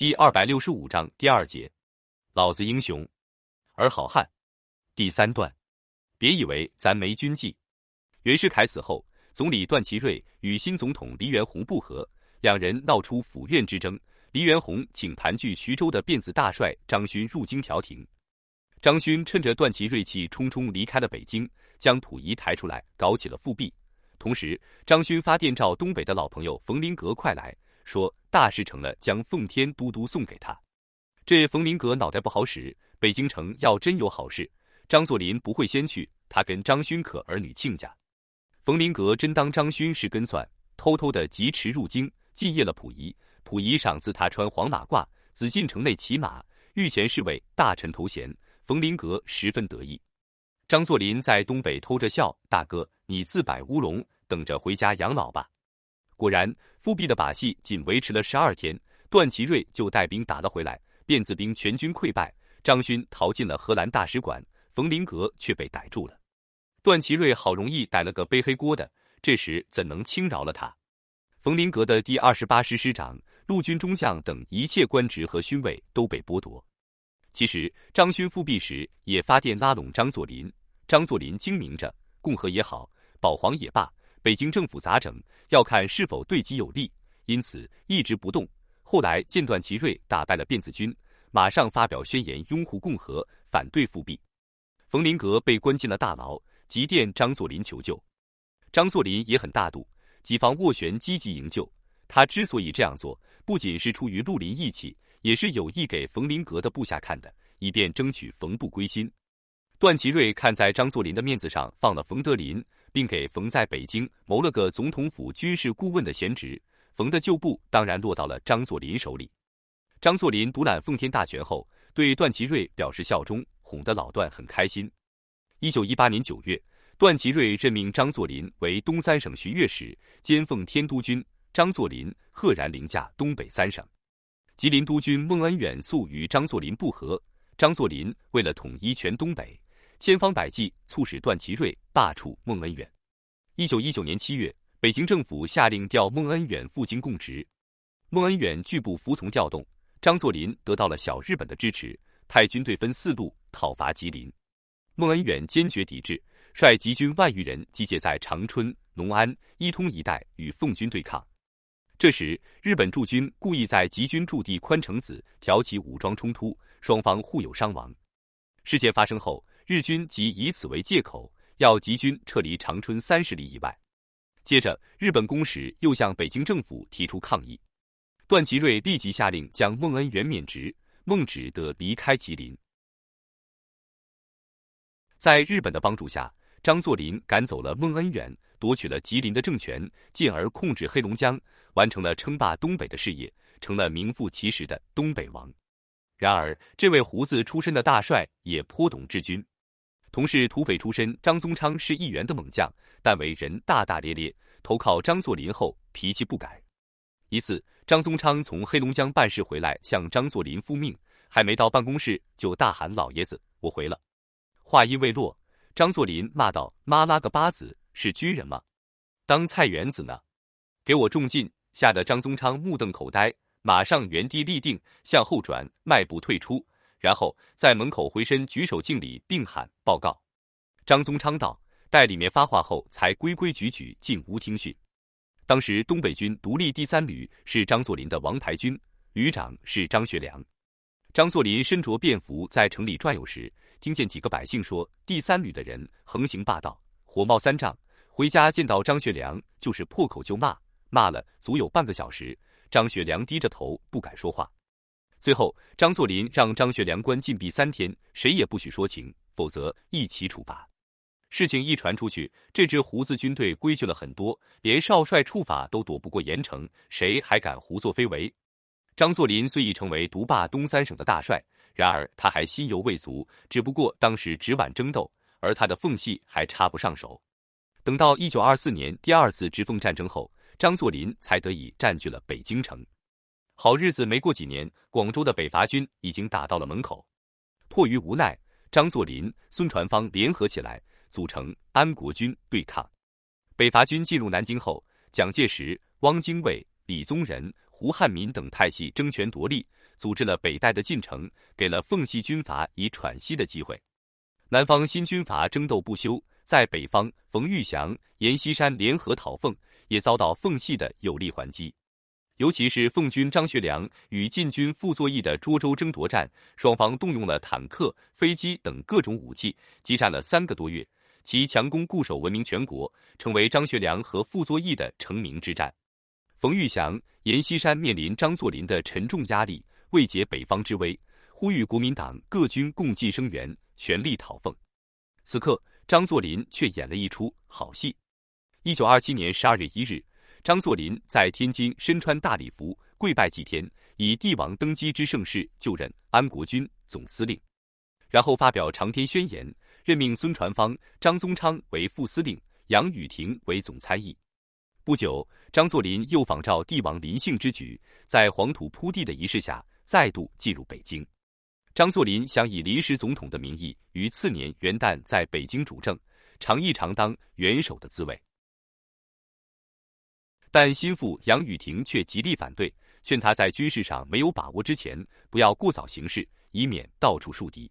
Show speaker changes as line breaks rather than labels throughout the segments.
第二百六十五章第二节，老子英雄而好汉。第三段，别以为咱没军纪。袁世凯死后，总理段祺瑞与新总统黎元洪不和，两人闹出府院之争。黎元洪请盘踞徐州的辫子大帅张勋入京调停。张勋趁着段祺瑞气冲冲离开了北京，将溥仪抬出来，搞起了复辟。同时，张勋发电召东北的老朋友冯麟阁快来。说大事成了，将奉天都督送给他。这冯麟阁脑袋不好使，北京城要真有好事，张作霖不会先去，他跟张勋可儿女亲家。冯麟阁真当张勋是根算，偷偷的疾驰入京，祭谒了溥仪。溥仪赏赐他穿黄马褂，紫禁城内骑马，御前侍卫、大臣头衔。冯麟阁十分得意。张作霖在东北偷着笑：“大哥，你自摆乌龙，等着回家养老吧。”果然，复辟的把戏仅维持了十二天，段祺瑞就带兵打了回来，辫子兵全军溃败，张勋逃进了荷兰大使馆，冯麟阁却被逮住了。段祺瑞好容易逮了个背黑锅的，这时怎能轻饶了他？冯麟阁的第二十八师师长、陆军中将等一切官职和勋位都被剥夺。其实张勋复辟时也发电拉拢张作霖，张作霖精明着，共和也好，保皇也罢。北京政府咋整，要看是否对己有利，因此一直不动。后来见段祺瑞打败了辫子军，马上发表宣言，拥护共和，反对复辟。冯林阁被关进了大牢，急电张作霖求救。张作霖也很大度，几方斡旋，积极营救。他之所以这样做，不仅是出于绿林义气，也是有意给冯林阁的部下看的，以便争取冯部归心。段祺瑞看在张作霖的面子上，放了冯德林。并给冯在北京谋了个总统府军事顾问的闲职，冯的旧部当然落到了张作霖手里。张作霖独揽奉天大权后，对段祺瑞表示效忠，哄得老段很开心。一九一八年九月，段祺瑞任命张作霖为东三省巡阅使兼奉天督军，张作霖赫然凌驾东北三省。吉林督军孟恩远素与张作霖不和，张作霖为了统一全东北。千方百计促使段祺瑞罢黜孟恩远。一九一九年七月，北京政府下令调孟恩远赴京供职，孟恩远拒不服从调动。张作霖得到了小日本的支持，派军队分四路讨伐吉林。孟恩远坚决抵制，率吉军万余人集结在长春、农安、伊通一带与奉军对抗。这时，日本驻军故意在吉军驻地宽城子挑起武装冲突，双方互有伤亡。事件发生后。日军即以此为借口，要吉军撤离长春三十里以外。接着，日本公使又向北京政府提出抗议，段祺瑞立即下令将孟恩元免职，孟只得离开吉林。在日本的帮助下，张作霖赶走了孟恩远，夺取了吉林的政权，进而控制黑龙江，完成了称霸东北的事业，成了名副其实的东北王。然而，这位胡子出身的大帅也颇懂治军。同是土匪出身，张宗昌是议员的猛将，但为人大大咧咧。投靠张作霖后，脾气不改。一次，张宗昌从黑龙江办事回来，向张作霖复命，还没到办公室，就大喊：“老爷子，我回了！”话音未落，张作霖骂道：“妈拉个巴子，是军人吗？当菜园子呢？给我重进！”吓得张宗昌目瞪口呆，马上原地立定，向后转，迈步退出。然后在门口回身举手敬礼，并喊报告。张宗昌道：“待里面发话后，才规规矩矩进屋听训。”当时东北军独立第三旅是张作霖的王牌军，旅长是张学良。张作霖身着便服在城里转悠时，听见几个百姓说第三旅的人横行霸道，火冒三丈。回家见到张学良，就是破口就骂，骂了足有半个小时。张学良低着头不敢说话。最后，张作霖让张学良关禁闭三天，谁也不许说情，否则一起处罚。事情一传出去，这支胡子军队规矩了很多，连少帅处罚都躲不过严惩，谁还敢胡作非为？张作霖虽已成为独霸东三省的大帅，然而他还心犹未足，只不过当时只晚争斗，而他的缝隙还插不上手。等到一九二四年第二次直奉战争后，张作霖才得以占据了北京城。好日子没过几年，广州的北伐军已经打到了门口。迫于无奈，张作霖、孙传芳联合起来，组成安国军对抗北伐军。进入南京后，蒋介石、汪精卫、李宗仁、胡汉民等派系争权夺利，组织了北戴的进程，给了奉系军阀以喘息的机会。南方新军阀争斗不休，在北方，冯玉祥、阎锡山联合讨奉，也遭到奉系的有力还击。尤其是奉军张学良与晋军傅作义的涿州争夺战，双方动用了坦克、飞机等各种武器，激战了三个多月，其强攻固守闻名全国，成为张学良和傅作义的成名之战。冯玉祥、阎锡山面临张作霖的沉重压力，为解北方之危，呼吁国民党各军共济声援，全力讨奉。此刻，张作霖却演了一出好戏。一九二七年十二月一日。张作霖在天津身穿大礼服跪拜祭天，以帝王登基之盛世就任安国军总司令，然后发表长篇宣言，任命孙传芳、张宗昌为副司令，杨宇霆为总参议。不久，张作霖又仿照帝王临幸之举，在黄土铺地的仪式下再度进入北京。张作霖想以临时总统的名义于次年元旦在北京主政，尝一尝当元首的滋味。但心腹杨宇霆却极力反对，劝他在军事上没有把握之前，不要过早行事，以免到处树敌。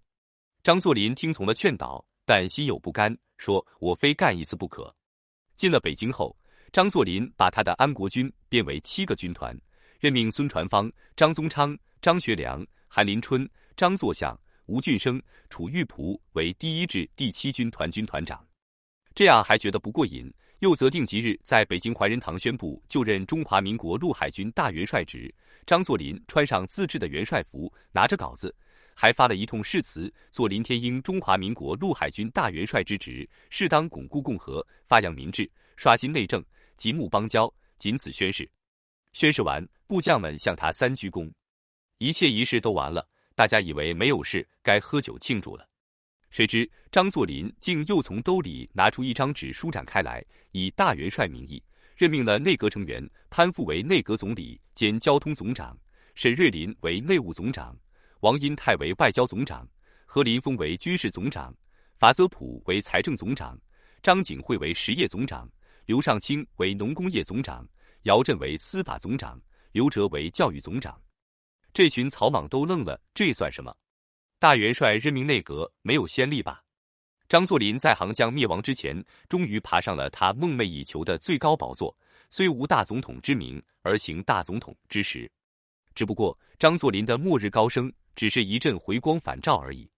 张作霖听从了劝导，但心有不甘，说：“我非干一次不可。”进了北京后，张作霖把他的安国军变为七个军团，任命孙传芳、张宗昌、张学良、韩林春、张作相、吴俊升、楚玉璞为第一至第七军团军团长。这样还觉得不过瘾。又择定吉日，在北京怀仁堂宣布就任中华民国陆海军大元帅职。张作霖穿上自制的元帅服，拿着稿子，还发了一通誓词：做林天英中华民国陆海军大元帅之职，适当巩固共和，发扬民治，刷新内政，极目邦交。仅此宣誓。宣誓完，部将们向他三鞠躬。一切仪式都完了，大家以为没有事，该喝酒庆祝了。谁知张作霖竟又从兜里拿出一张纸，舒展开来，以大元帅名义任命了内阁成员潘复为内阁总理兼交通总长，沈瑞林为内务总长，王荫泰为外交总长，何林峰为军事总长，法泽普为财政总长，张景惠为实业总长，刘尚卿为农工业总长，姚振为司法总长，刘哲为教育总长。这群草莽都愣了，这算什么？大元帅任命内阁没有先例吧？张作霖在杭江灭亡之前，终于爬上了他梦寐以求的最高宝座，虽无大总统之名，而行大总统之实。只不过张作霖的末日高升，只是一阵回光返照而已。